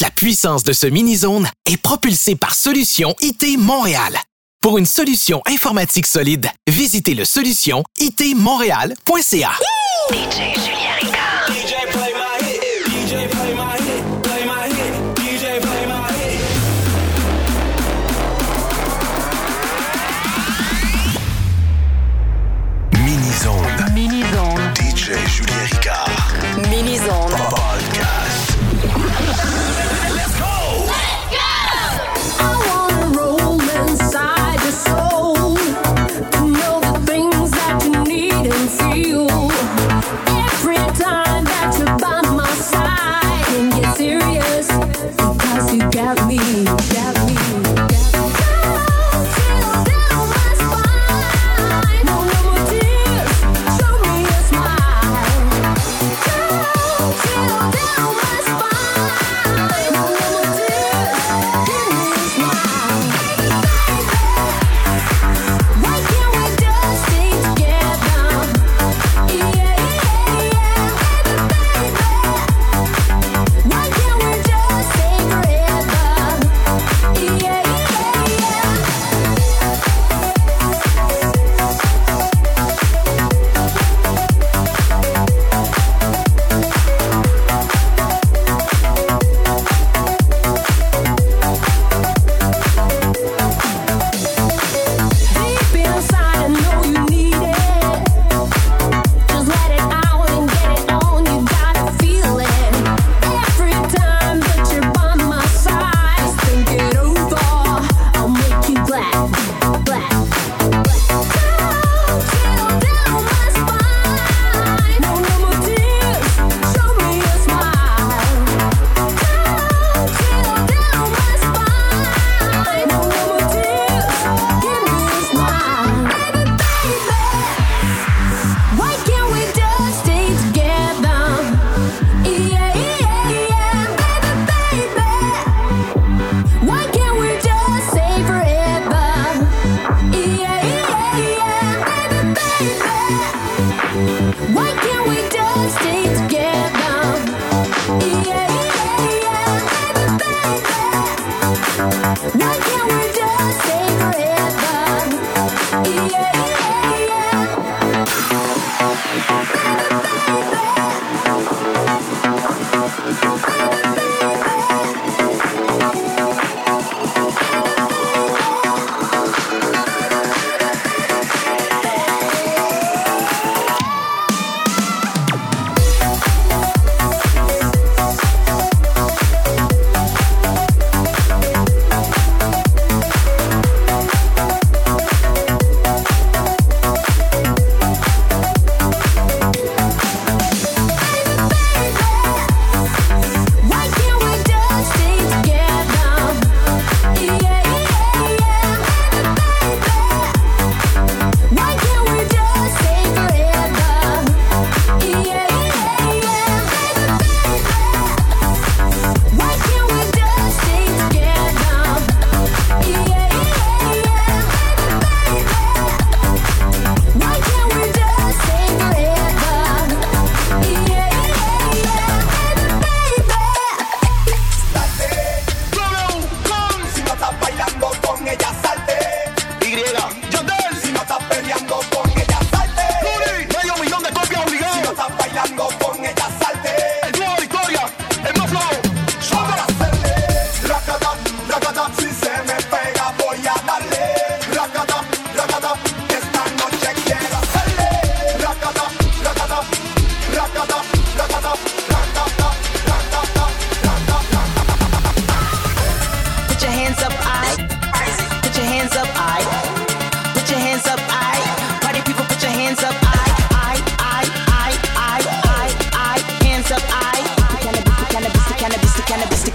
la puissance de ce mini-zone est propulsée par Solution IT Montréal. Pour une solution informatique solide, visitez le solution itmontréal.ca. DJ Julien Ricard. DJ Play DJ Play DJ Play Mini Zone. Mini Zone. DJ Julien Ricard. Mini Zone.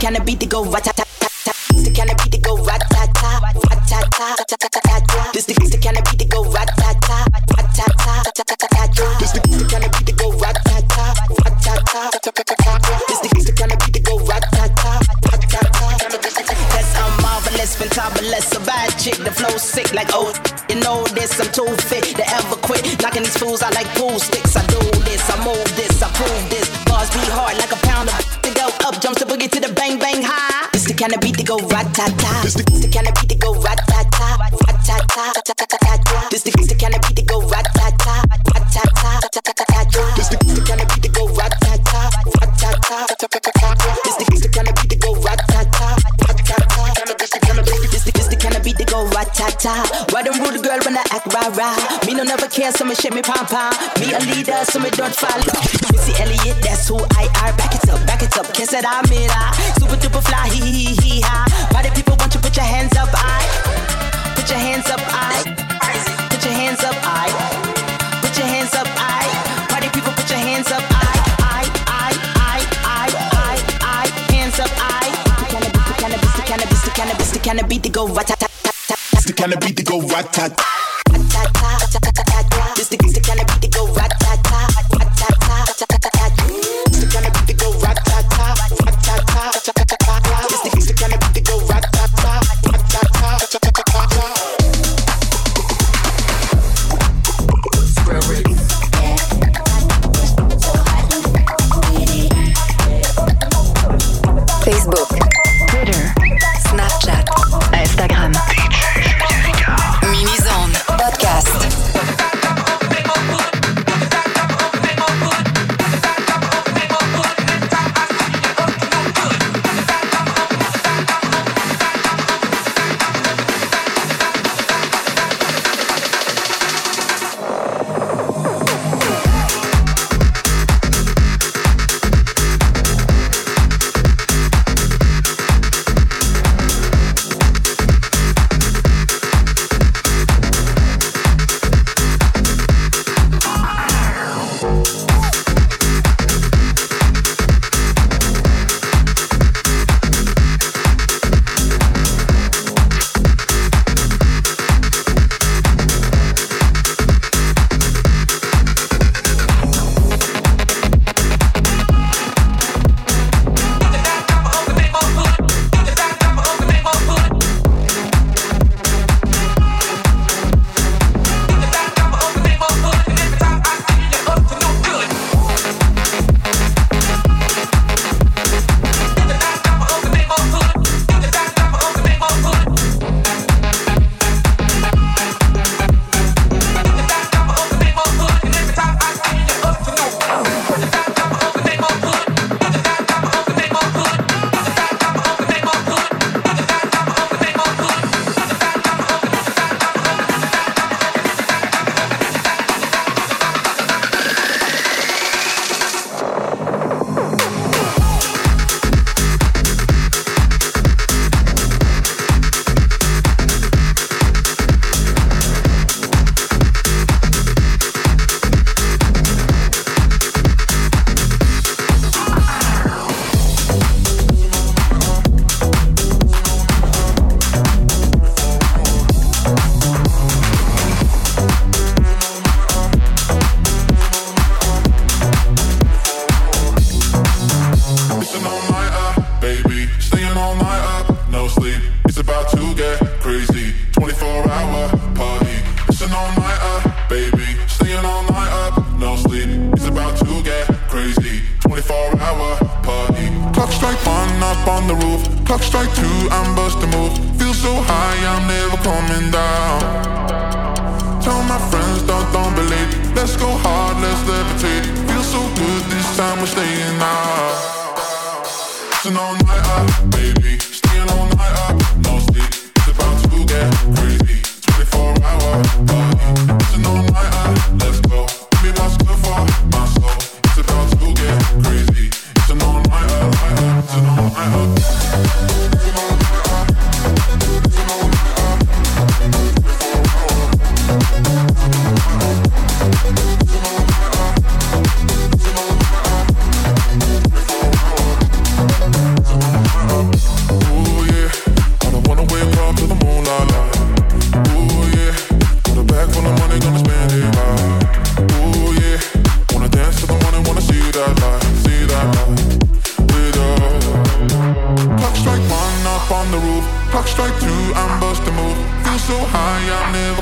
can a beat the go right care, so me shit me pom pom. Me a leader, so me don't follow. Missy Elliott, that's who I are. Back it up, back it up. Can't say I'm it. Super duper fly, hee hee hee ha. Party people, want you put your hands up, I. Put your hands up, I. Put your hands up, I. Put your hands up, I. Party people, put your hands up, I. I, I, I, I, I, I, hands up, I. The cannabis, the cannabis, the cannabis, the cannabis, the go rat tat tat. The cannabis, to go rat tat. This the, the kind of beat that go rat tat tat. up on the roof. Clock strike two, I'm busting move. Feel so high, I'm never coming down. Tell my friends, don't, don't believe. Let's go hard, let's levitate. Feel so good, this time we're staying out. So no night out, baby.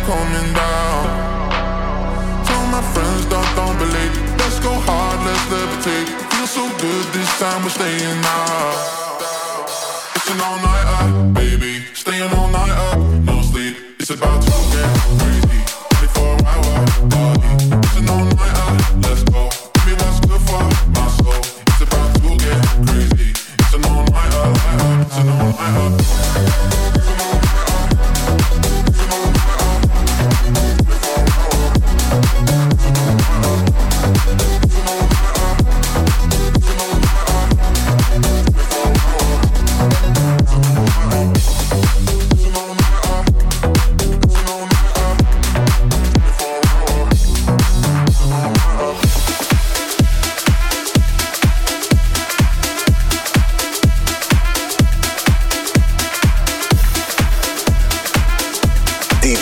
coming down. Tell my friends, don't, don't believe. Let's go hard, let's levitate. Feels so good this time, we're staying out. It's an all-nighter, baby. Staying all night up, no sleep. It's about to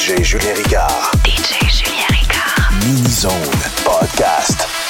DJ Julien Ricard. DJ Julien Ricard. Mini-Zone Podcast.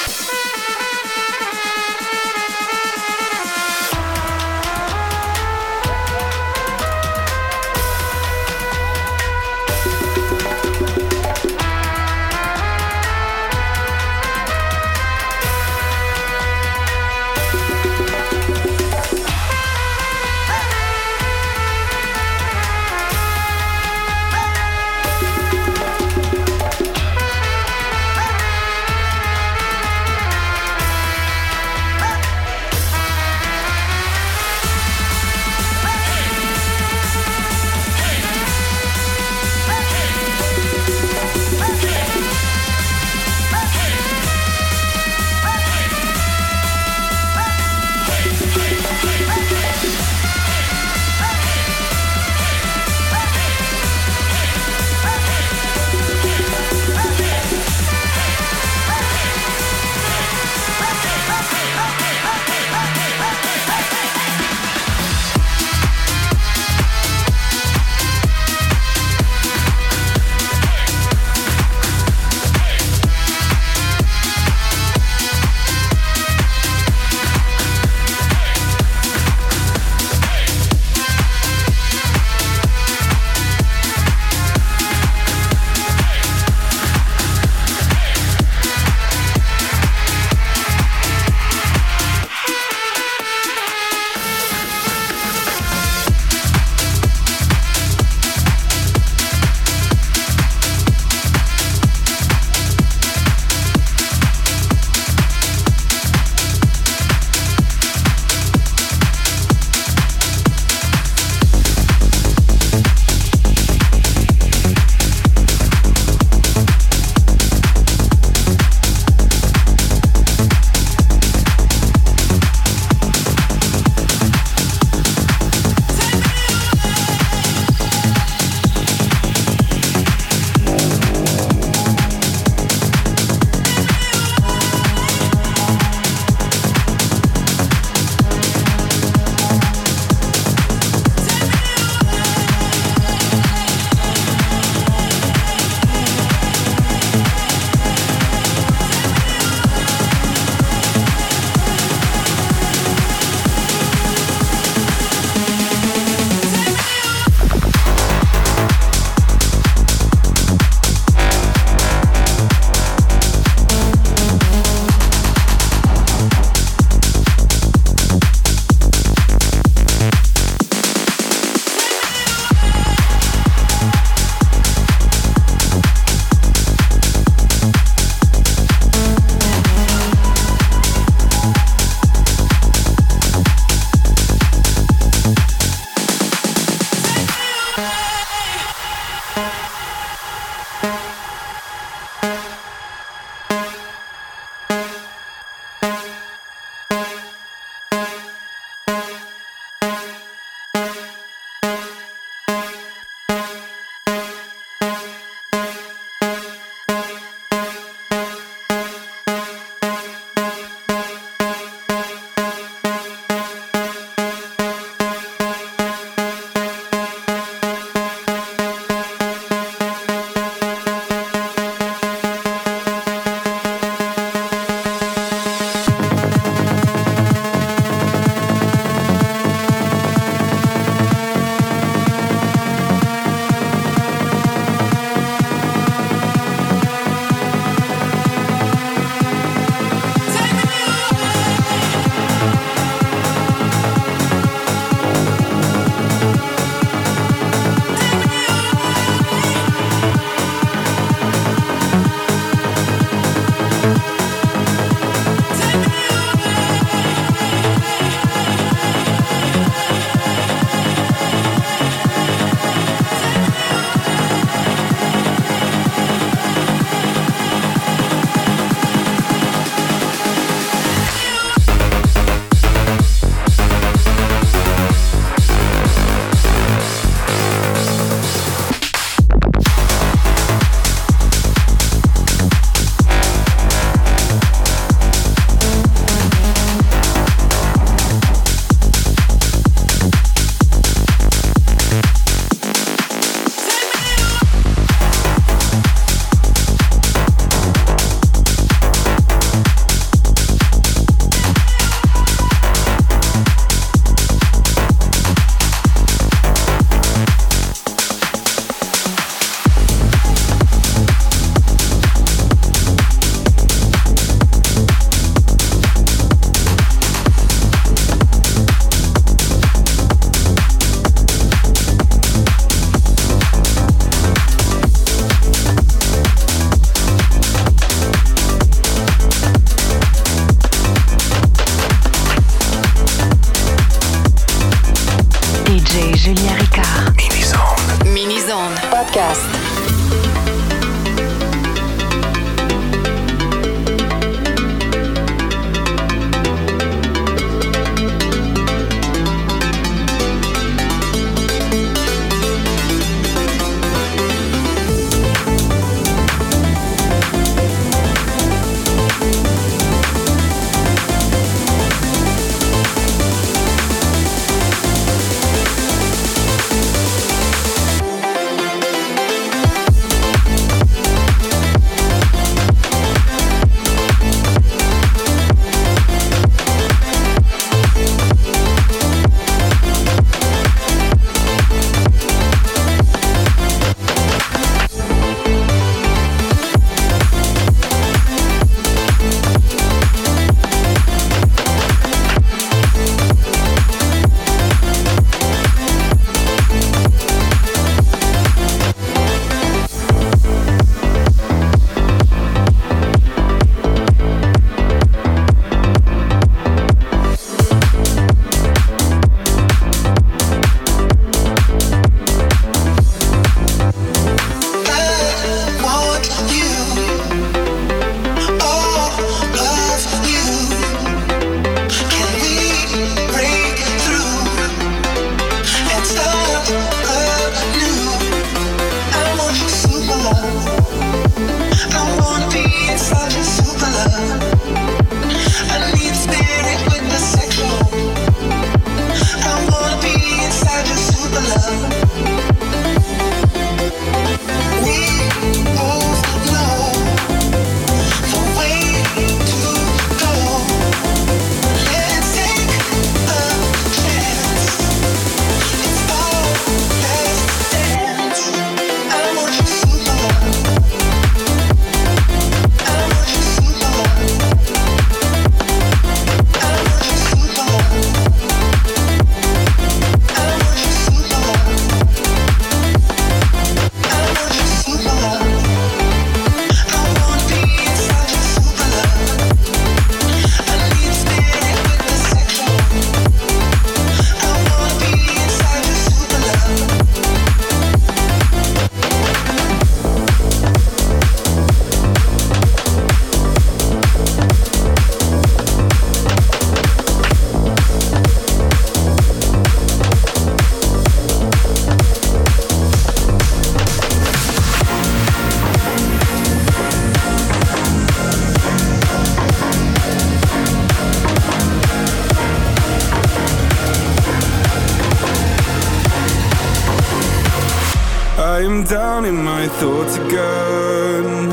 Down in my thoughts again.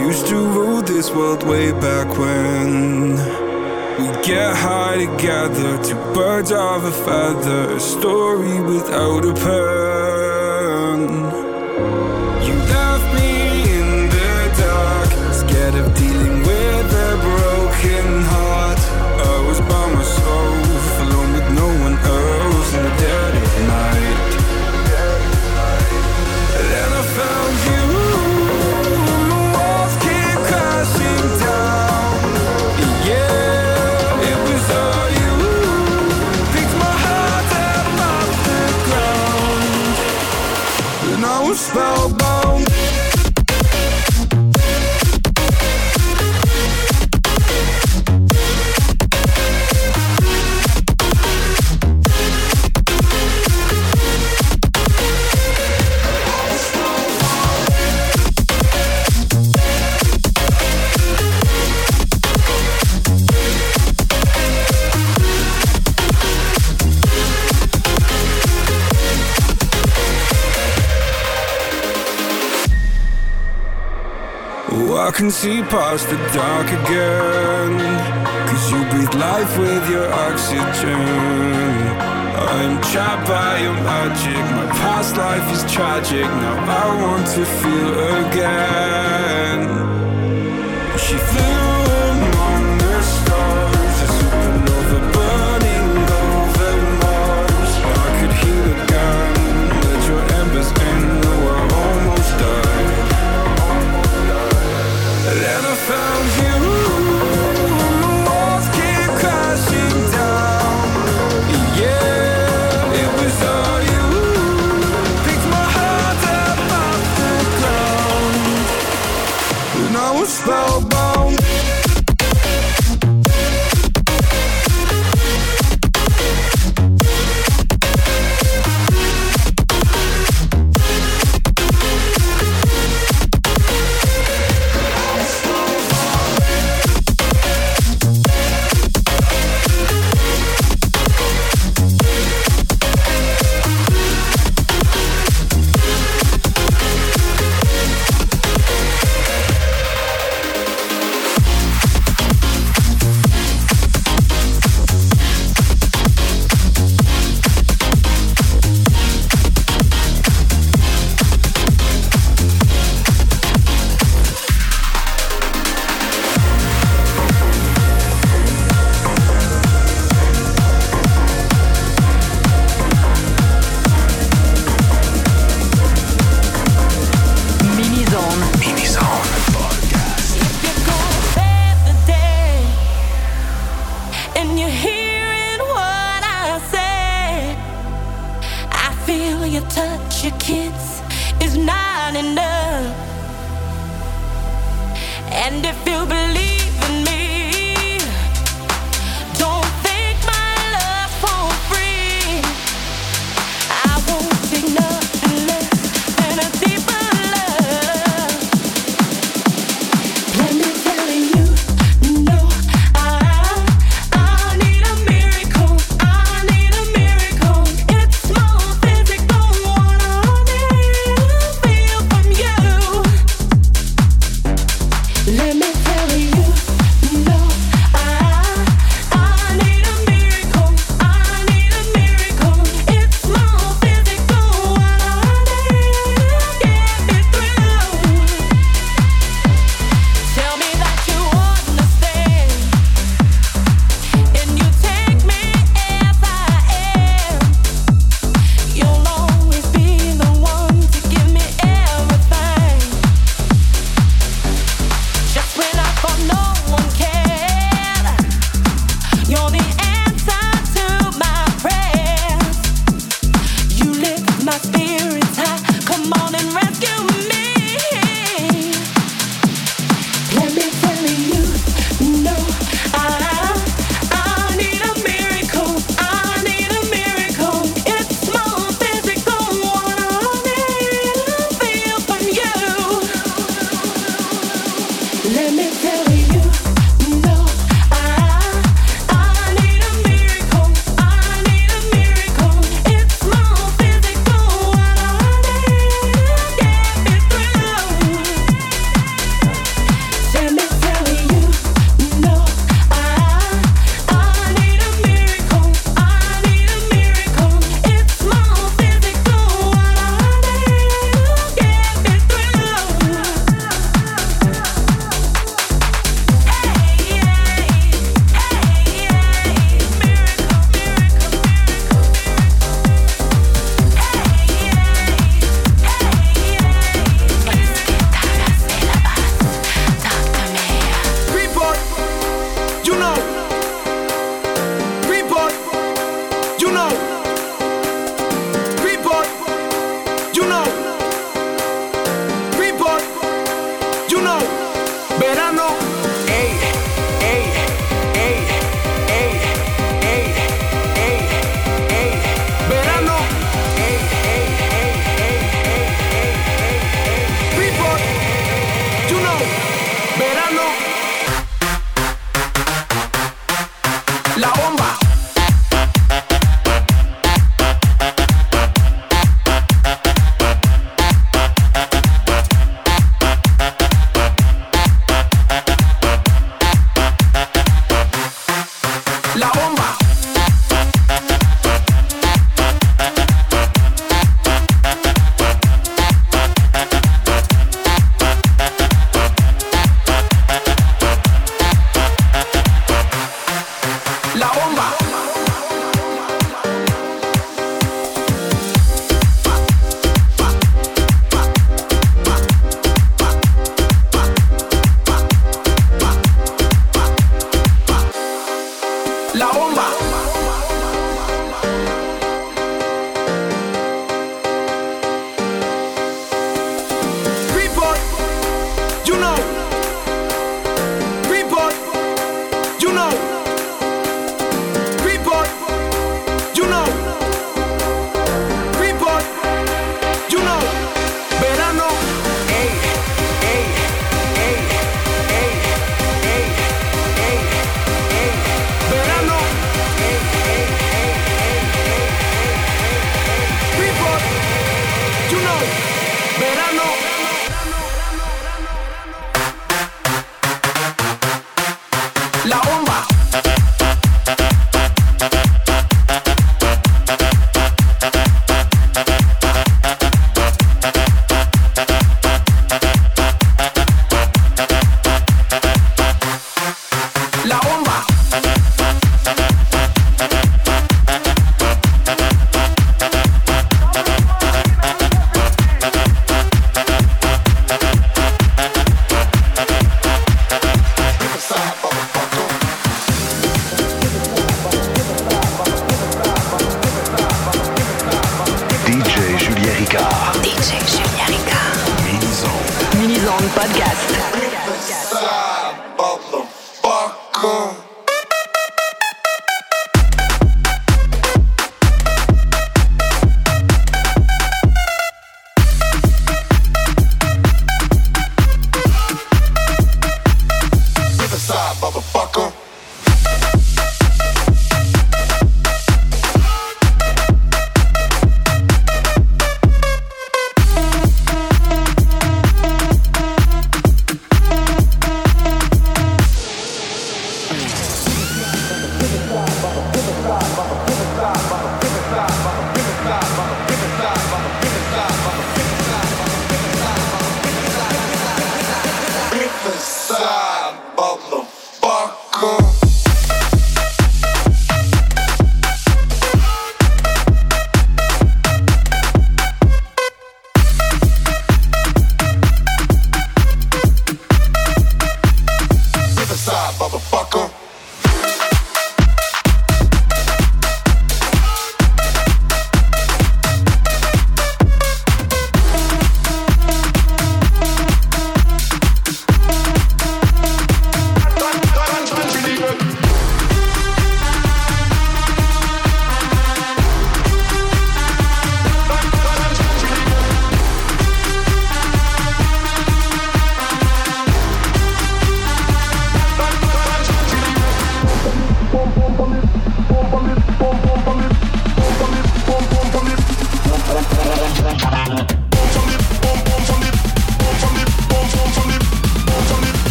Used to rule this world way back when. We get high together, two birds of a feather, a story without a pen. I can see past the dark again. Cause you breathe life with your oxygen. I'm trapped by your magic. My past life is tragic. Now I want to feel again. She flew spellbound.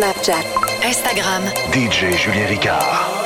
Snapchat, Instagram. DJ Julien Ricard.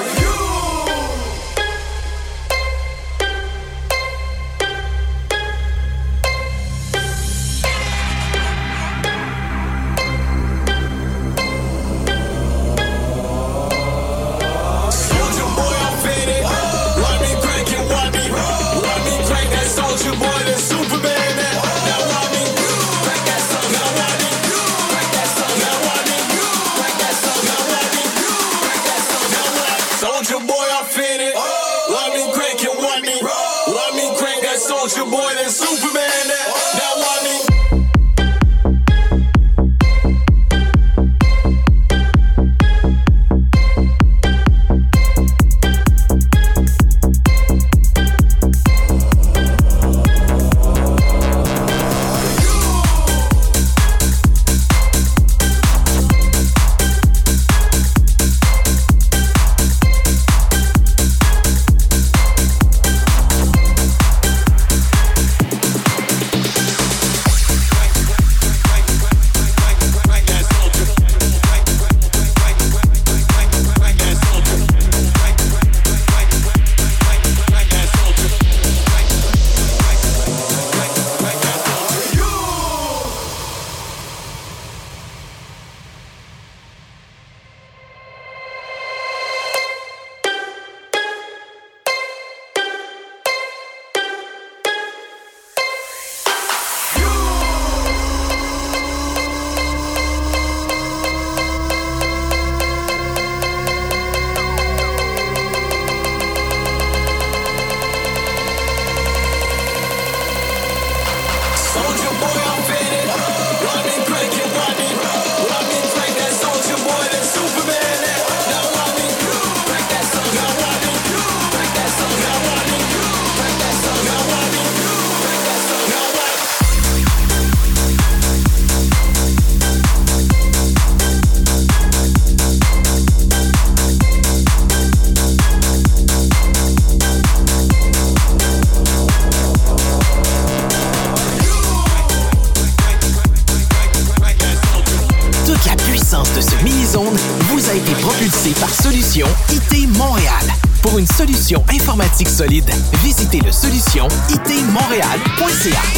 itmontréal.ca.